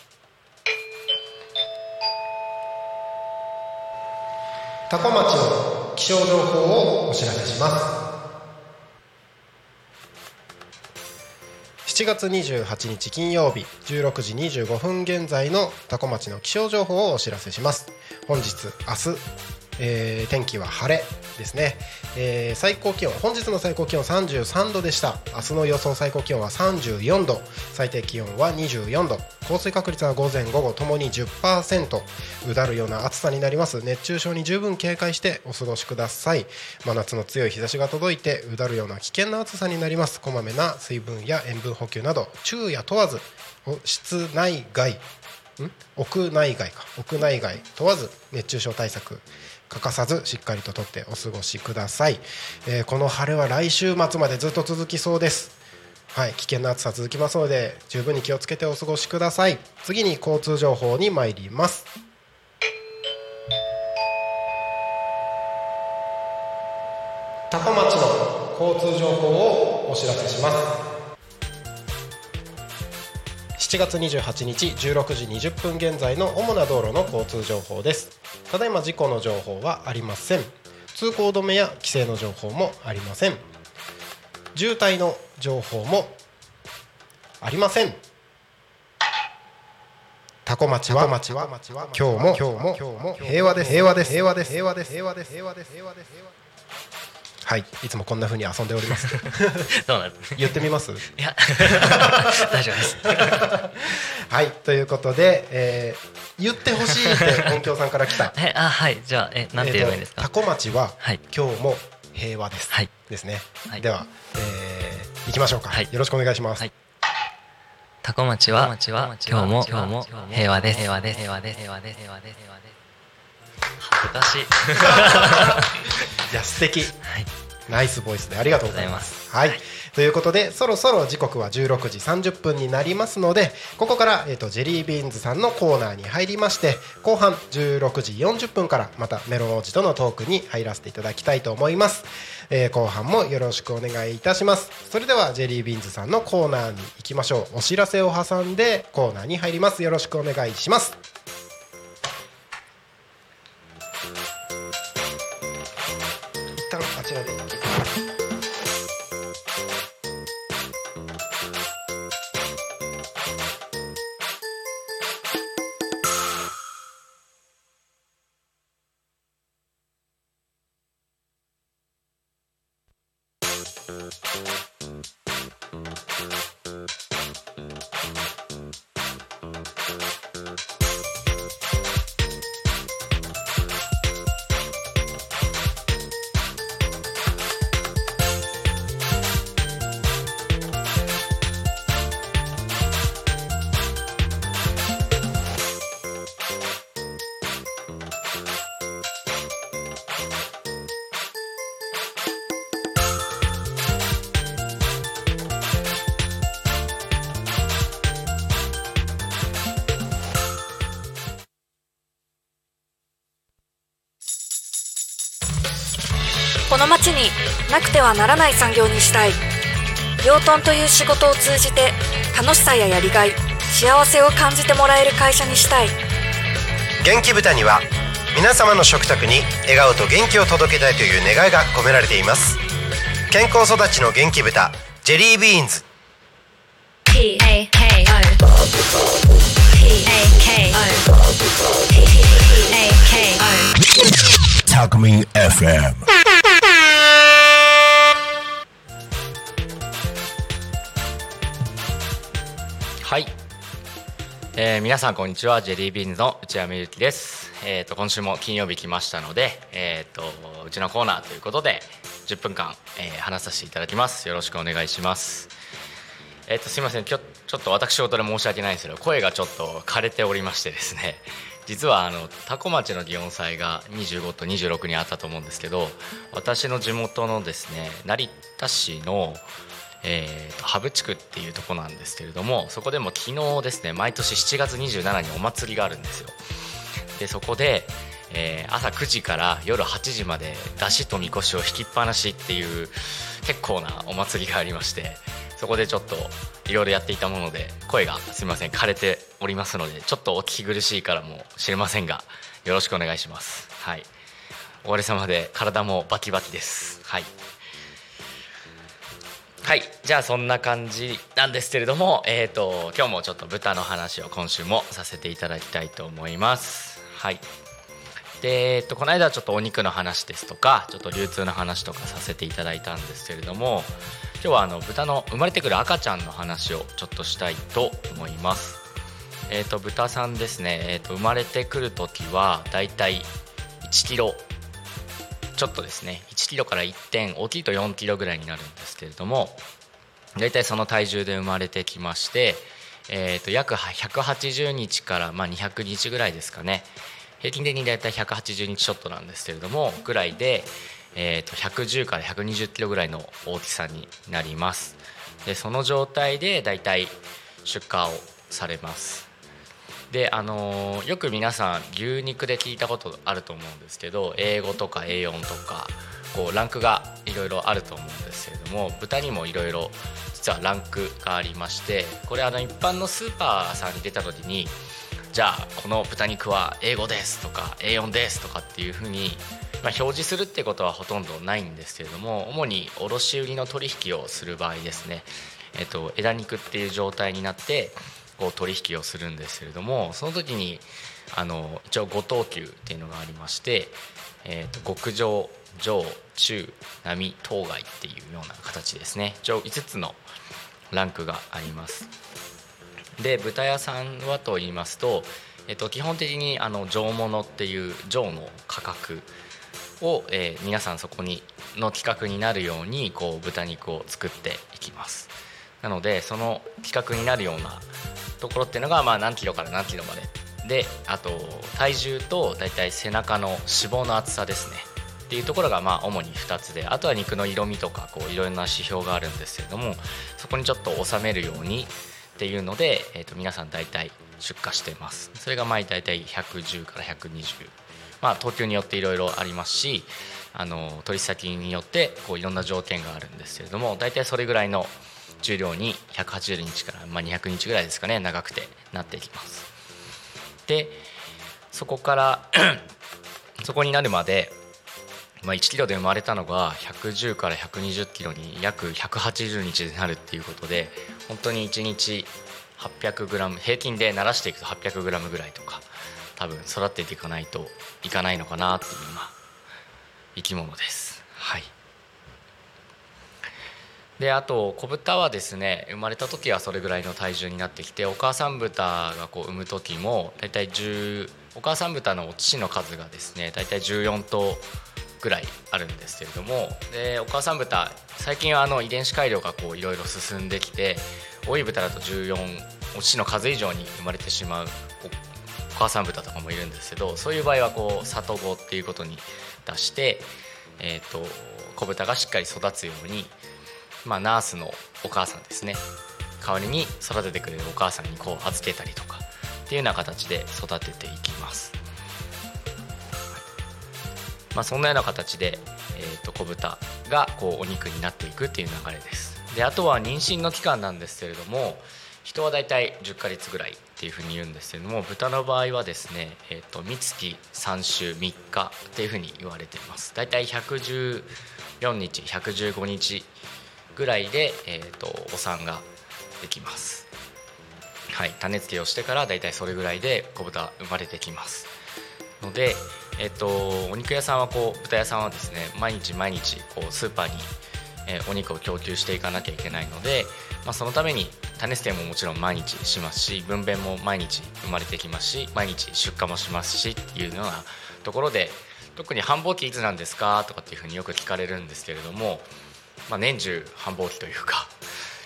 タコ町の気象情報をお知らせします。7月28日金曜日16時25分現在のタコ町の気象情報をお知らせします本日明日、えー天気は晴れですね、えー最高気温本日の最高気温33度でした。明日の予想最高気温は34度最低気温は24度降水確率は午前午後ともに10%うだるような暑さになります。熱中症に十分警戒してお過ごしください。真夏の強い日差しが届いてうだるような危険な暑さになります。こまめな水分や塩分補給など昼夜問わず室内外。ん？屋内外か。屋内外問わず熱中症対策。欠かさずしっかりととってお過ごしください、えーこの晴れは来週末までずっと続きそうです。はい危険な暑さ続きますので十分に気をつけてお過ごしください。次に交通情報に参ります。多古町の交通情報をお知らせします。7月28日16時20分現在の主な道路の交通情報です。ただいま事故の情報はありません。通行止めや規制の情報もありません。渋滞の情報もありません。タコ町は今日も今日も平和です平和です。平和です。平和です。平和です。平和です。平和ですはい。いつもこんな風に遊んでおります。そうなんですね。言ってみます？いや。大丈夫です。はい。ということで、えー言ってほしいって音響さんから来た。えあはい。じゃあえなんて言えばいいんですか、タコ町は、はい。今日も平和です、はい。ですね、はい。では、えー、行きましょうか、はい。よろしくお願いします、はい。タコ町は今日も今日も平和です。平和です。平和です。平和です。平和です。平和です。恥ずかしいいや素敵。はい。ナイスボイスでありがとうございます。あはい、ということでそろそろ時刻は16時30分になりますのでここから、えー、とジェリービーンズさんのコーナーに入りまして後半16時40分からまたメロン王子とのトークに入らせていただきたいと思います、えー後半もよろしくお願いいたします。それではジェリービーンズさんのコーナーに行きましょう。お知らせを挟んでコーナーに入ります。よろしくお願いしますなくてはならない産業にしたい。養豚という仕事を通じて楽しさややりがい幸せを感じてもらえる会社にしたい。元気豚には皆様の食卓に笑顔と元気を届けたいという願いが込められています。健康育ちの元気豚ジェリービーンズ。P A K O P A K O P A K O Talkme FM. はい、えー皆さんこんにちは。ジェリービーンズの内山由紀です、えー、と今週も金曜日来ましたので、えー、とうちのコーナーということで10分間、えー話させていただきます。よろしくお願いします。えー、とすみません。今日ちょっと私事で申し訳ないんですけど声がちょっと枯れておりましてですね。実はあの多古町の祇園祭が25と26にあったと思うんですけど私の地元のですね成田市のえーと羽生地区っていうとこなんですけれどもそこでも昨日ですね毎年7月27日にお祭りがあるんですよ。でそこで、えー朝9時から夜8時まで出汁とみこしを引きっぱなしっていう結構なお祭りがありましてそこでちょっといろいろやっていたもので声がすみません枯れておりますのでちょっとお聞き苦しいからもしれませんがよろしくお願いします。はい。おかげさまで体もバキバキです。はい。はい。じゃあそんな感じなんですけれどもえっ、と今日もちょっと豚の話を今週もさせていただきたいと思います。はい。でえっとこの間はちょっとお肉の話ですとかちょっと流通の話とかさせていただいたんですけれども今日はあの豚の生まれてくる赤ちゃんの話をちょっとしたいと思います。えっ、と豚さんですね。えっ、と生まれてくる時はだいたい1キロちょっとですね1キロから1点大きいと4キロぐらいになるんですけれども大体その体重で生まれてきまして、えー、と約180日からまあ200日ぐらいですかね。平均的に大体180日ちょっとなんですけれどもぐらいで、えー、と110から120キロぐらいの大きさになります。でその状態で大体出荷をされます。であのよく皆さん牛肉で聞いたことあると思うんですけど A5 とか A4 とかこうランクがいろいろあると思うんですけれども豚にもいろいろ実はランクがありましてこれあの一般のスーパーさんに出た時にじゃあこの豚肉は A5 ですとか A4 ですとかっていうふうに、ま、表示するってことはほとんどないんですけれども主に卸売の取引をする場合ですね、えっと、枝肉っていう状態になってこう取引をするんですけれどもその時にあの一応5等級っていうのがありまして、えー、と極上上中並当該っていうような形ですね。一応5つのランクがあります。で豚屋さんはと言いますと、えっと、基本的にあの上物っていう上の価格を、えー皆さんそこにの企画になるようにこう豚肉を作っていきます。なのでその企画になるようなところっていうのが、まあ、何キロから何キロまで。であと体重と大体背中の脂肪の厚さですね。っていうところがまあ主に2つであとは肉の色味とかこういろんな指標があるんですけれどもそこにちょっと収めるようにっていうので、えー、と皆さん大体出荷してます。それがまあ大体110から120まあ等級によっていろいろありますしあの取引先によってこういろんな条件があるんですけれども大体それぐらいの重量に180日から、まあ、200日ぐらいですかね長くてなっていきます。でそこから そこになるまで、まあ、1キロで生まれたのが110から120キロに約180日になるっていうことで本当に1日 800g 平均で慣らしていくと 800g ぐらいとか多分育てていかないといかないのかなっていうまあ生き物です。はい。であと子豚はですね生まれた時はそれぐらいの体重になってきてお母さん豚がこう産む時も大体10お母さん豚のお乳の数がですね大体14頭ぐらいあるんですけれどもでお母さん豚最近はあの遺伝子改良がいろいろ進んできて多い豚だと14お乳の数以上に生まれてしまうお母さん豚とかもいるんですけどそういう場合はこう里子っていうことに出して、えー、と子豚がしっかり育つようにまあ、ナースのお母さんですね。代わりに育ててくれるお母さんにこう預けたりとかっていうような形で育てていきます、まあ、そんなような形で、えー、と子豚がこうお肉になっていくっていう流れです。であとは妊娠の期間なんですけれども人はだいたい10ヶ月ぐらいっていうふうに言うんですけれども豚の場合はですね、えー、と三月3週3日っていうふうに言われています。だいたい114日115日ぐらいで、えー、とお産ができます。はい種付けをしてからだいたいそれぐらいで子豚生まれてきます。ので、えー、とお肉屋さんはこう豚屋さんはですね毎日毎日こうスーパーに、えーお肉を供給していかなきゃいけないので、まあ、そのために種付けももちろん毎日しますし分娩も毎日生まれてきますし毎日出荷もしますしっていうようなところで特に繁忙期いつなんですかとかっていうふうによく聞かれるんですけれども、まあ、年中繁忙期というか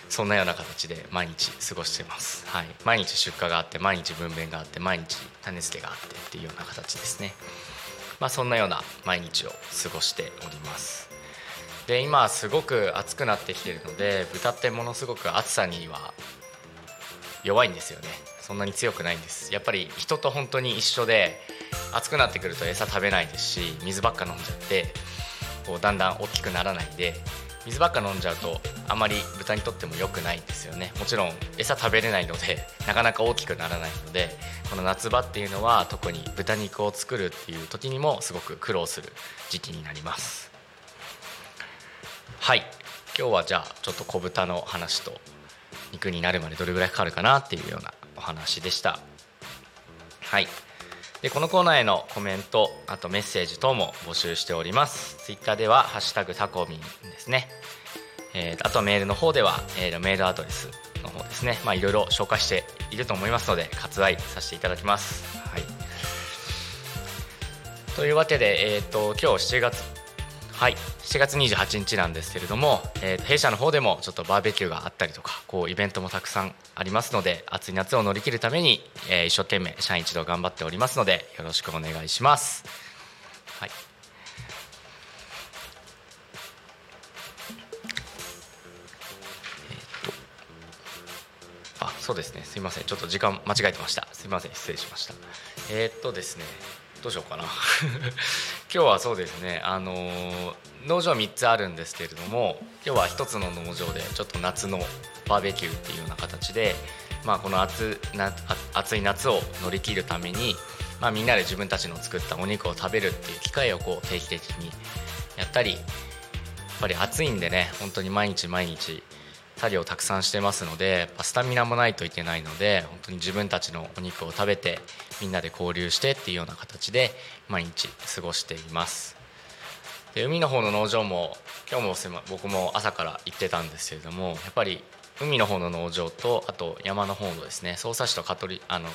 そんなような形で毎日過ごしてます、はい、毎日出荷があって毎日分娩があって毎日種付けがあってっていうような形ですね、まあ、そんなような毎日を過ごしております。で今すごく暑くなってきてるので豚ってものすごく暑さには弱いんですよね。そんなに強くないんです。やっぱり人と本当に一緒で暑くなってくると餌食べないですし水ばっか飲んじゃってこうだんだん大きくならないんで水ばっか飲んじゃうとあまり豚にとっても良くないんですよね。もちろん餌食べれないので なかなか大きくならないのでこの夏場っていうのは特に豚肉を作るっていう時にもすごく苦労する時期になります。はい。今日はじゃあちょっと小豚の話と肉になるまでどれぐらいかかるかなっていうようなお話でした。はい。でこのコーナーへのコメントあとメッセージ等も募集しております。ツイッターでは「ハッシュタグタコミン」ですね、えーあとメールの方では、えーメールアドレスの方ですね。まあいろいろ紹介していると思いますので割愛させていただきます。はい。というわけで、えー、と今日7月はい。7月28日なんですけれども、えー弊社の方でもちょっとバーベキューがあったりとかこうイベントもたくさんありますので暑い夏を乗り切るために、えー一生懸命社員一同頑張っておりますのでよろしくお願いします。はい。あそうですね。すいません。ちょっと時間間違えてました。すいません。失礼しました。えーっとですね。どうしようかな。今日はそうですねあのー農場3つあるんですけれども今日は1つの農場でちょっと夏のバーベキューっていうような形で、まあ、この暑な暑い夏を乗り切るために、まあ、みんなで自分たちの作ったお肉を食べるっていう機会をこう定期的にやったりやっぱり暑いんでね本当に毎日毎日作業をたくさんしてますのでスタミナもないといけないので本当に自分たちのお肉を食べてみんなで交流してっていうような形で毎日過ごしています。で海の方の農場も今日も僕も朝から行ってたんですけれどもやっぱり海の方の農場とあと山の方のですね匝瑳市と香取あの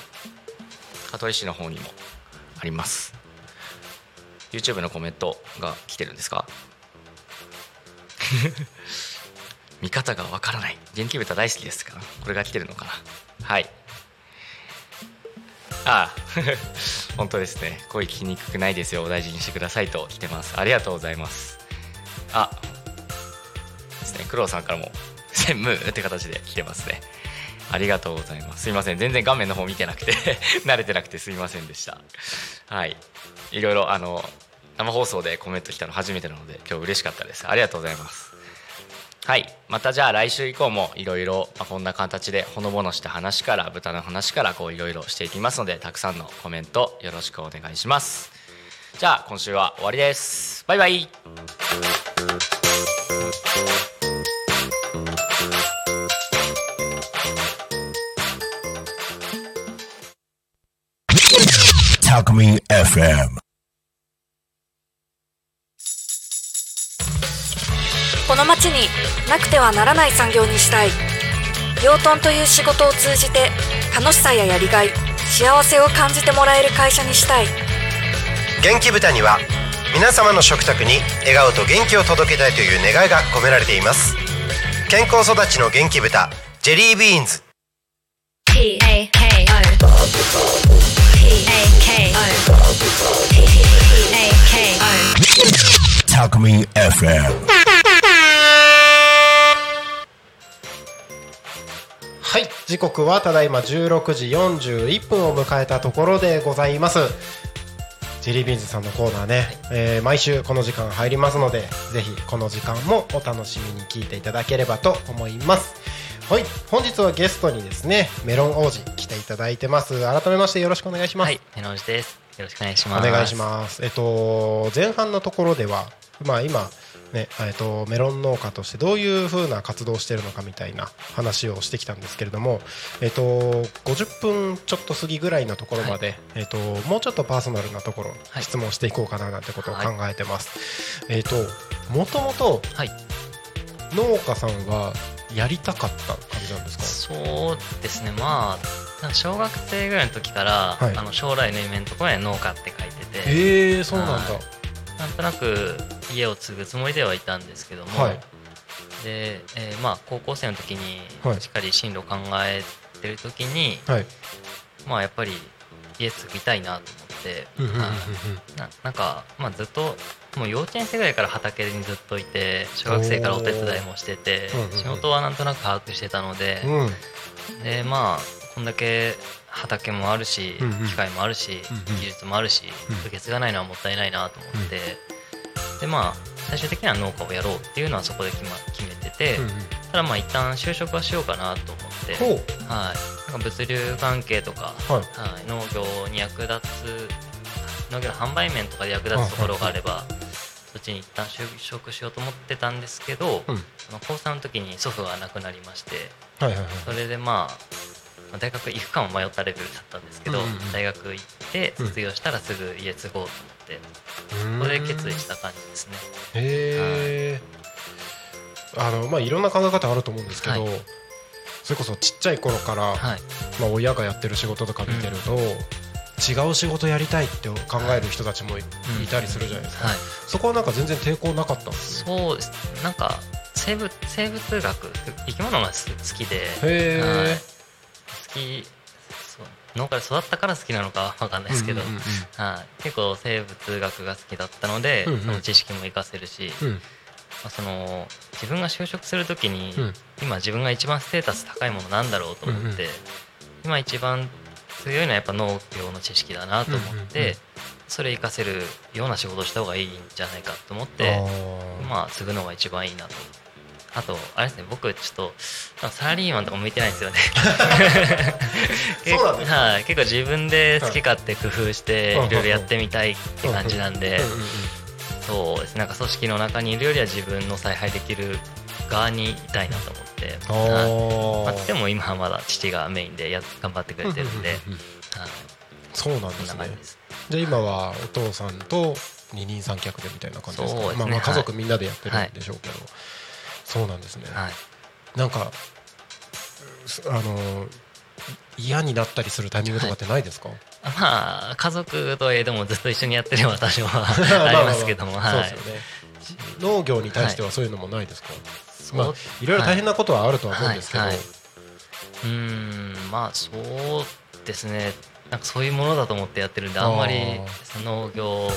香取市の方にもあります。YouTube のコメントが来てるんですか？見方がわからない。元気豚大好きですから。これが来てるのかな。はい。ああ 本当ですね。声聞きにくくないですよ。お大事にしてくださいと来てます。ありがとうございます。あですね。黒さんからも 専務って形で来てますね。ありがとうございます。すいません。全然画面の方見てなくて 慣れてなくてすいませんでした。はい。いろいろあの生放送でコメント来たの初めてなので今日嬉しかったです。ありがとうございます。はい。またじゃあ来週以降もいろいろこんな形でほのぼのした話から豚の話からこういろいろしていきますのでたくさんのコメントよろしくお願いします。じゃあ今週は終わりです。バイバイ。の町になくてはならない産業にしたい。養豚という仕事を通じて楽しさややりがい幸せを感じてもらえる会社にしたい。元気豚には皆様の食卓に笑顔と元気を届けたいという願いが込められています。健康育ちの元気豚ジェリービーンズ。P A K O P A K O P A K O Talk Me FM. はい。時刻はただいま16時41分を迎えたところでございます。ジェリービーンズさんのコーナーね、えー毎週この時間入りますのでぜひこの時間もお楽しみに聞いていただければと思います。はい。本日はゲストにですねメロン王子来ていただいてます。改めましてよろしくお願いします、はい、メロンジです。よろしくお願いします。お願いします。えっと前半のところでは、まあ今ね、えっとメロン農家としてどういう風な活動をしているのかみたいな話をしてきたんですけれども、えっと50分ちょっと過ぎぐらいのところまで、えっともうちょっとパーソナルなところ、はい。質問していこうかななんてことを考はいえてます。えっともともとはい、農家さんはやりたかった感じなんですか？そうですね、まあ、小学生ぐらいの時から、はい。あの将来の夢のところに農家って書いてて、ええそうなんだ。はい。なんとなく家を継ぐつもりではいたんですけども、はい。で、えーまあ、高校生の時にはい。しっかり進路考えてる時に、はい。まあ、やっぱり家継ぎたいなと思って、ななんか、まあ、ずっともう幼稚園生ぐらいから畑にずっといて小学生からお手伝いもしてて仕事はなんとなく把握してたので、うん。でまあこんだけ畑もあるし、機械もあるし、技術もあるし、うん。受け継がないのはもったいないなと思って、でまあ最終的には農家をやろうっていうのはそこで決,、ま、決めてて、うんうん。ただまあ一旦就職はしようかなと思って、はい、なんか物流関係とか、はい。はい、農業に役立つ農業の販売面とかで役立つところがあれば、そっちに一旦就職しようと思ってたんですけど、うん。高3の時に祖父が亡くなりましてはいはいはい。それでまあまあ大学行くかも迷ったレベルだったんですけど、うんうんうん。大学行ってうん。卒業したらすぐ家継ごうと思って、ここで決意した感じですね。へえ、あのまあいろんな考え方あると思うんですけど、はい。それこそちっちゃい頃から、はい、まあ、親がやってる仕事とか見てると、違う仕事やりたいって考える人たちもいうんいたりするじゃないですか、はい。そこはなんか全然抵抗なかったんですねそうです。なんか生物生物学生き物がす好きではい。好きそう農家で育ったから好きなのかわかんないですけど、うんうんうんはい、結構生物学が好きだったので、うんうん。その知識も活かせるし、うん。まあ、その自分が就職する時に、うん。今自分が一番ステータス高いものなんだろうと思って、うん今一番強いのはやっぱ農業の知識だなと思って、うんうんうん。それ活かせるような仕事をした方がいいんじゃないかと思ってまあ継ぐのが一番いいなとあとあれですね僕ちょっとサラリーマンとか向いてないんですよね。そうなんですかはい、結構自分で好き勝手工夫してはい。いろいろやってみたいって感じなんでそうですねなんか組織の中にいるよりは自分の采配できる側にいたいなと思って、はい。まあ、でも今はまだ父がメインでやっ頑張ってくれてるんで、はい、そうなんですね。じゃあ今はお父さんと二人三脚でみたいな感じですか？ねまあまあはい。家族みんなでやってるんでしょうけど、そうなんですね、はい。なんかすあの嫌になったりするタイミングとかってないですか、まあ家族といえどもずっと一緒にやってれば多少は ありますけどもまあまあまあはい。そうですよね。農業に対してはそういうのもないですか、まあそういろいろ大変なことはあるとは思うんですけど、はい。はい。うーんまあそうですね。なんかそういうものだと思ってやってるんであんまり農業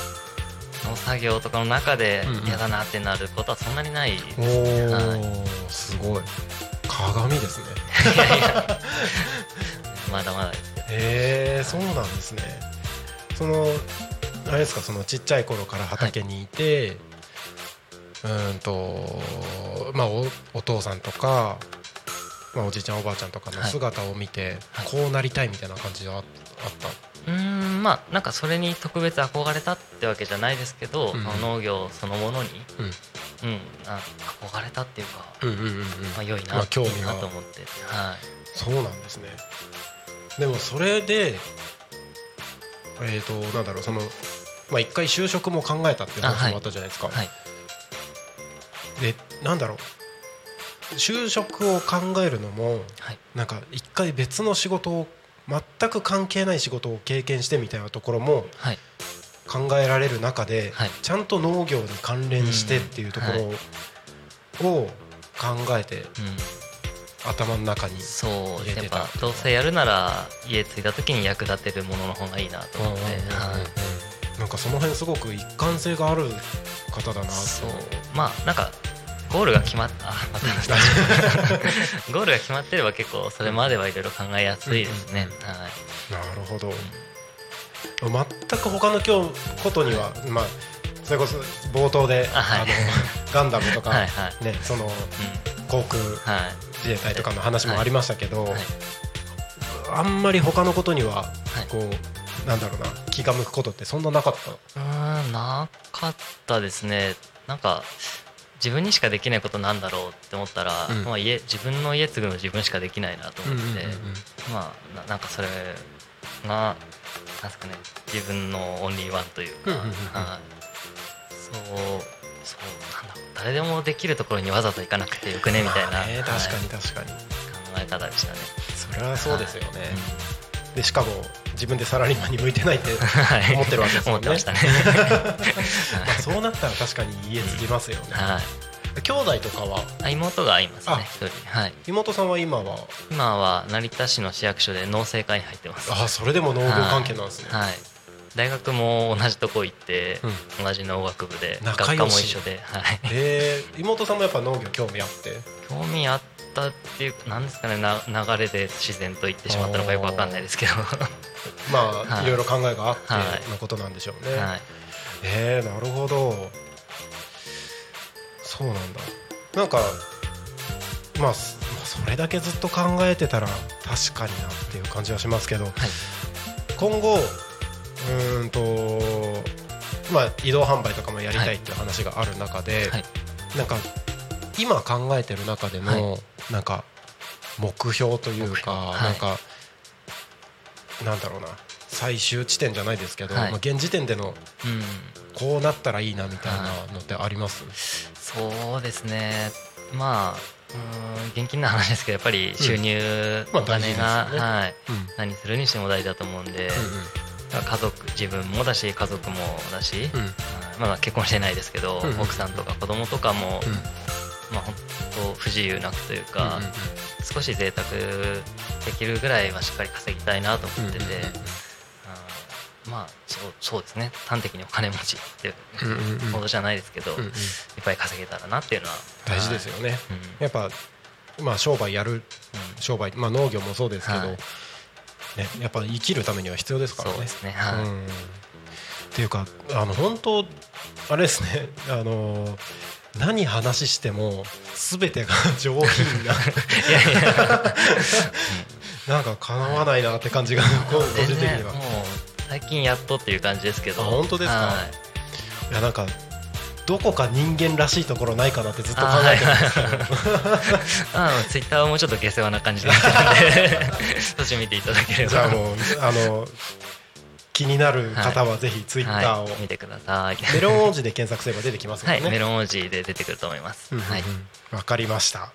の作業とかの中でうんうん。嫌だなってなることはそんなにない。ですおね、お、はい。すごい。鏡ですね。まだまだですへえそうなんですね。そのあれですかそのちっちゃい頃から畑にいて、うーんとまあおお父さんとか、まあ、おじいちゃんおばあちゃんとかのはい。姿を見て、はい。こうなりたいみたいな感じがああった？うーんまあなんかそれに特別憧れたってわけじゃないですけど、うん。その農業そのものに、うん。うんあ憧れたっていうか、うんうんうんうん。まあ、良いな、まあ興味なと思って、はい、そうなんですね。でもそれでえっ、となんだろうそのまあ一回就職も考えたっていう話もあったじゃないですか、はい。でなんだろう。就職を考えるのもはい。なんか一回別の仕事を全く関係ない仕事を経験してみたいなところもはい。考えられる中で、はい。ちゃんと農業に関連してっていうところを考えてうん。頭の中に入れてた。っぱどうせやるなら家着いた時に役立てるものの方がいいなと思って、はい。なんかその辺すごく一貫性がある方だなとそう。まあなんかゴールが決まった。あ まゴールが決まってれば結構それまではいろいろ考えやすいですね、はい。なるほど。全く他の今日ことにはまあそれこそ冒頭であはい。あの ガンダムとかはいはい。ねそのうん。航空はい。自衛隊とかの話もありましたけど、はい。あんまり他のことにははい。こうなんだろうな気が向くことってそんななかった？うーんなかったですね。なんか自分にしかできないことなんだろうって思ったら、うん。まあ、家自分の家継ぐの自分しかできないなと思って、うんうんうんうん。まあななんかそれがなんですかね自分のオンリーワンというか、うんうんうんそうそうなんだ誰でもできるところにわざと行かなくてよくねみたいな、まあね確かはいに確かに、考え方でしたね。それはそうですよね、はいでしかも自分でサラリーマンに向いてないって はい。思ってるわけですもんねましたね。まあそうなったら確かに家継ぎますよね、はい。兄弟とかは？あ妹がいますあ。ね一人。はい。妹さんは今は？今は成田市の市役所で農政課に入ってます。あそれでも農業関係なんですね、はい。大学も同じとこ行って、う同じ農学部で学科も一緒で、はい、えー、妹さんもやっぱ農業興味あって？興味あったっていうなんですかねな流れで自然と言ってしまったのかよくわかんないですけど。はまあ、はい。い、ろいろ考えがあってはいのことなんでしょうね、い。えー、なるほど。そうなんだ。なんかまあそれだけずっと考えてたら確かになっていう感じはしますけど、今後うーんとまあ移動販売とかもやりたいっていう話がある中で、はい。なんか今考えてる中での、なんか目標というか、はい。なんかなんだろうな。最終地点じゃないですけど、はい。まあ、現時点でのうん。こうなったらいいなみたいなのってあります、そうですね。まあうーん現金な話ですけどやっぱり収入、まあお金が、ね。はい。うん。何するにしても大事だと思うんで、だから家族自分もだし家族もだし、うん。うんまあ結婚してないですけど、うんうん。奥さんとか子供とかも、うんまあ本当不自由なくというか、うんうんうん。少し贅沢できるぐらいはしっかり稼ぎたいなと思ってて、うんうんうんうん。まあそうそうですね。端的にお金持ちっていうほどじゃないですけど、うんうん。いっぱい稼げたらなっていうのは大事ですよね、うん。やっぱまあ商売やる商売まあ農業もそうですけど、はい。ねやっぱ生きるためには必要ですからね。そうですね。はい。うん。っていうかあの本当あれですね。あの何話しても全てが上品な。なんか叶わないなって感じが個人全的には。然もう最近やっとっていう感じですけど。あ本当ですか？はい。いやなんかどこか人間らしいところないかなってずっと考えてるんですけど。ツイッターはもうちょっと下世話な感じでやってるんでそっち見ていただければ。じゃあもうあの気になる方はぜひツイッターを、はい。見てください。メロン文字で検索すれば出てきますもんね。はい。メロン文字で出てくると思います、うんうんかりました。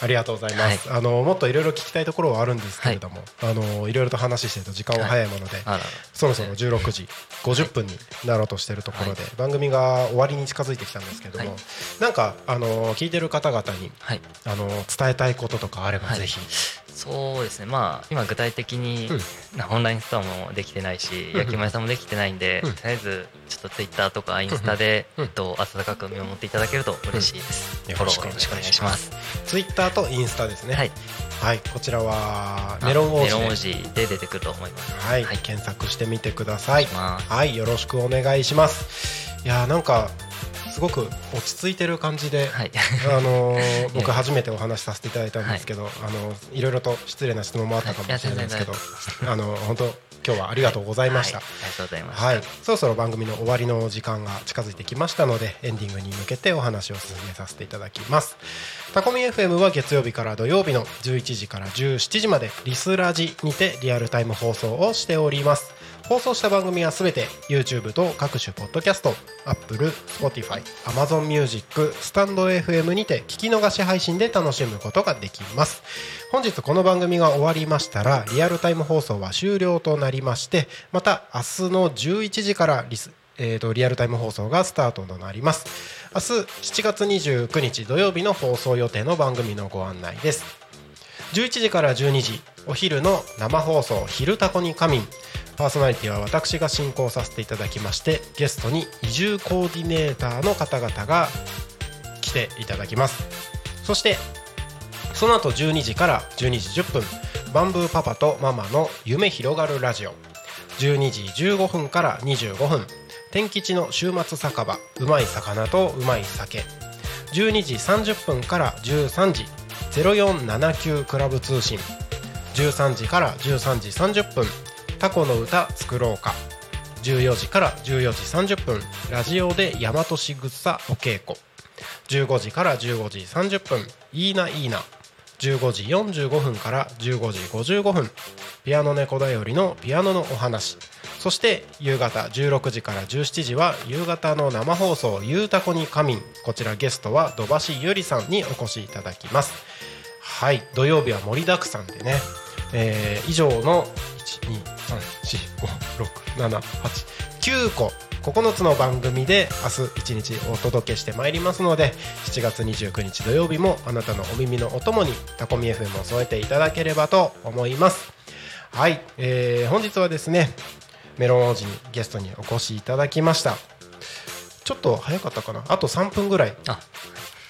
ありがとうございます。あのもっといろいろ聞きたいところはあるんですけれども、あのいろいろと話してると時間は早いもので、あららそろそろ16時50分になろうとしているところで、番組が終わりに近づいてきたんですけども、はい。なんかあの聞いてる方々にはい。あの伝えたいこととかあればはい。ぜひ。そうですね。まあ今具体的に、なオンラインストアもできてないし、うん。焼き芋屋さんもできてないんで、うん。とりあえずちょっとツイッターとかインスタで、うん。えっと温かく見守っていただけると嬉しいです、うん。フォローよろしくお願いします。ツイッターとインスタですね。はい、はい、こちらはメロン王子でメロン文字で出てくると思います。はい、検索してみてください。まはい、よろしくお願いします。いやーなんかすごく落ち着いてる感じで、はい。あのー 僕初めてお話しさせていただいたんですけど、あのいろいろと失礼な質問もあったかもしれないですけど、あの本当今日はありがとうございました。はい。ありがとうございますはい、そろそろ番組の終わりの時間が近づいてきましたのでエンディングに向けてお話を進めさせていただきます。タコミ FM は月曜日から土曜日の11時から17時までリスラジにてリアルタイム放送をしております放送した番組はすべて YouTube と各種ポッドキャスト Apple、Spotify、Amazon Music、スタンド FM にて聞き逃し配信で楽しむことができます。本日この番組が終わりましたらリアルタイム放送は終了となりましてまた明日の11時からリスえー、とリアルタイム放送がスタートとなります。明日7月29日土曜日の放送予定の番組のご案内です。11時から12時お昼の生放送「昼タコに仮眠」パーソナリティは私が進行させていただきましてゲストに移住コーディネーターの方々が来ていただきます。そしてその後12時から12時10分バンブーパパとママの夢広がるラジオ。12時15分から25分天吉の週末酒場うまい魚とうまい酒。12時30分から13時0479クラブ通信。13時から13時30分タコの歌作ろうか。14時から14時30分。ラジオで大和しぐさお稽古。15時から15時30分。いいないいな。15時45分から15時55分。ピアノ猫だよりのピアノのお話。そして夕方16時から17時は夕方の生放送「ゆうたこに仮眠」こちらゲストは土橋ゆりさんにお越しいただきます。はい土曜日は盛りだくさんでね、えー以上の123456789個9つの番組で明日一日お届けしてまいりますので7月29日土曜日もあなたのお耳のお供にタコミ FM を添えていただければと思います。はい、えー本日はですねメロン王子にゲストにお越しいただきました。ちょっと早かったかな？あと3分ぐらい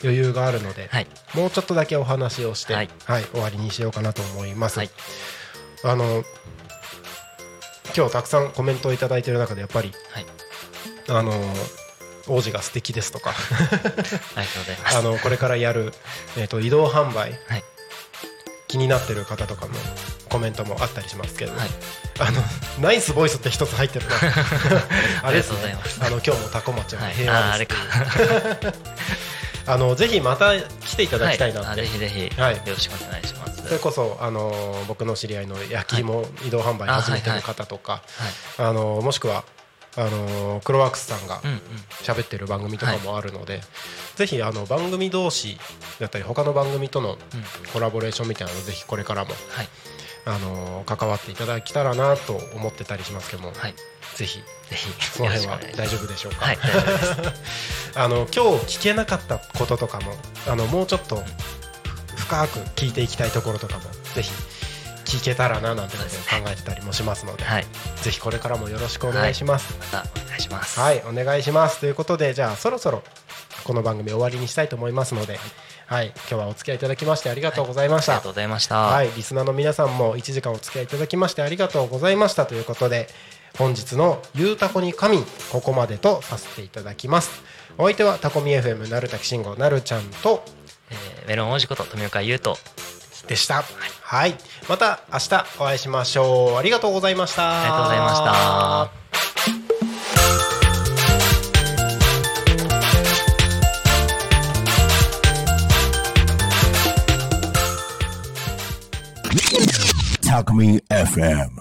余裕があるので、もうちょっとだけお話をして、はい。終わりにしようかなと思います、あの今日たくさんコメントをいただいている中でやっぱり、あの王子が素敵ですとか。あ のこれからやる、えー、と移動販売、気になってる方とかのコメントもあったりしますけど、あのナイスボイスって一つ入ってるな。ありがとうございます。あの今日もタコ町ははい。平和です、ああれ あのぜひまた来ていただきたいなって、はい。あぜひぜひ。はい。よろしくお願いしますそれこそあの僕の知り合いの焼き芋移動販売始めてる方とか、あのもしくはあのクロワークスさんが喋ってる番組とかもあるので、ぜひあの番組同士だったり他の番組とのコラボレーションみたいなのをぜひこれからも、あの関わっていただけたらなと思ってたりしますけども、はい。ぜひぜひその辺は大丈夫でしょうか、はい。あの今日聞けなかったこととかもあのもうちょっと深く聞いていきたいところとかもぜひ聞けたらななんてことを考えてたりもしますので、はいぜひこれからもよろしくお願いします。またお願いしますはい、お願いします。ということで、じゃあそろそろこの番組終わりにしたいと思いますので、はい、今日はお付き合いいただきましてありがとうございました。ありがとうございましたはい、リスナーの皆さんも1時間お付き合いいただきましてありがとうございましたということで、本日のゆうたこに神ここまでとさせていただきます。お相手はタコミ FM なるたきしんごなるちゃんとえーメロン王子こと富岡優斗でした。はい、また明日お会いしましょう。ありがとうございました。ありがとうございました。Talk Me FM.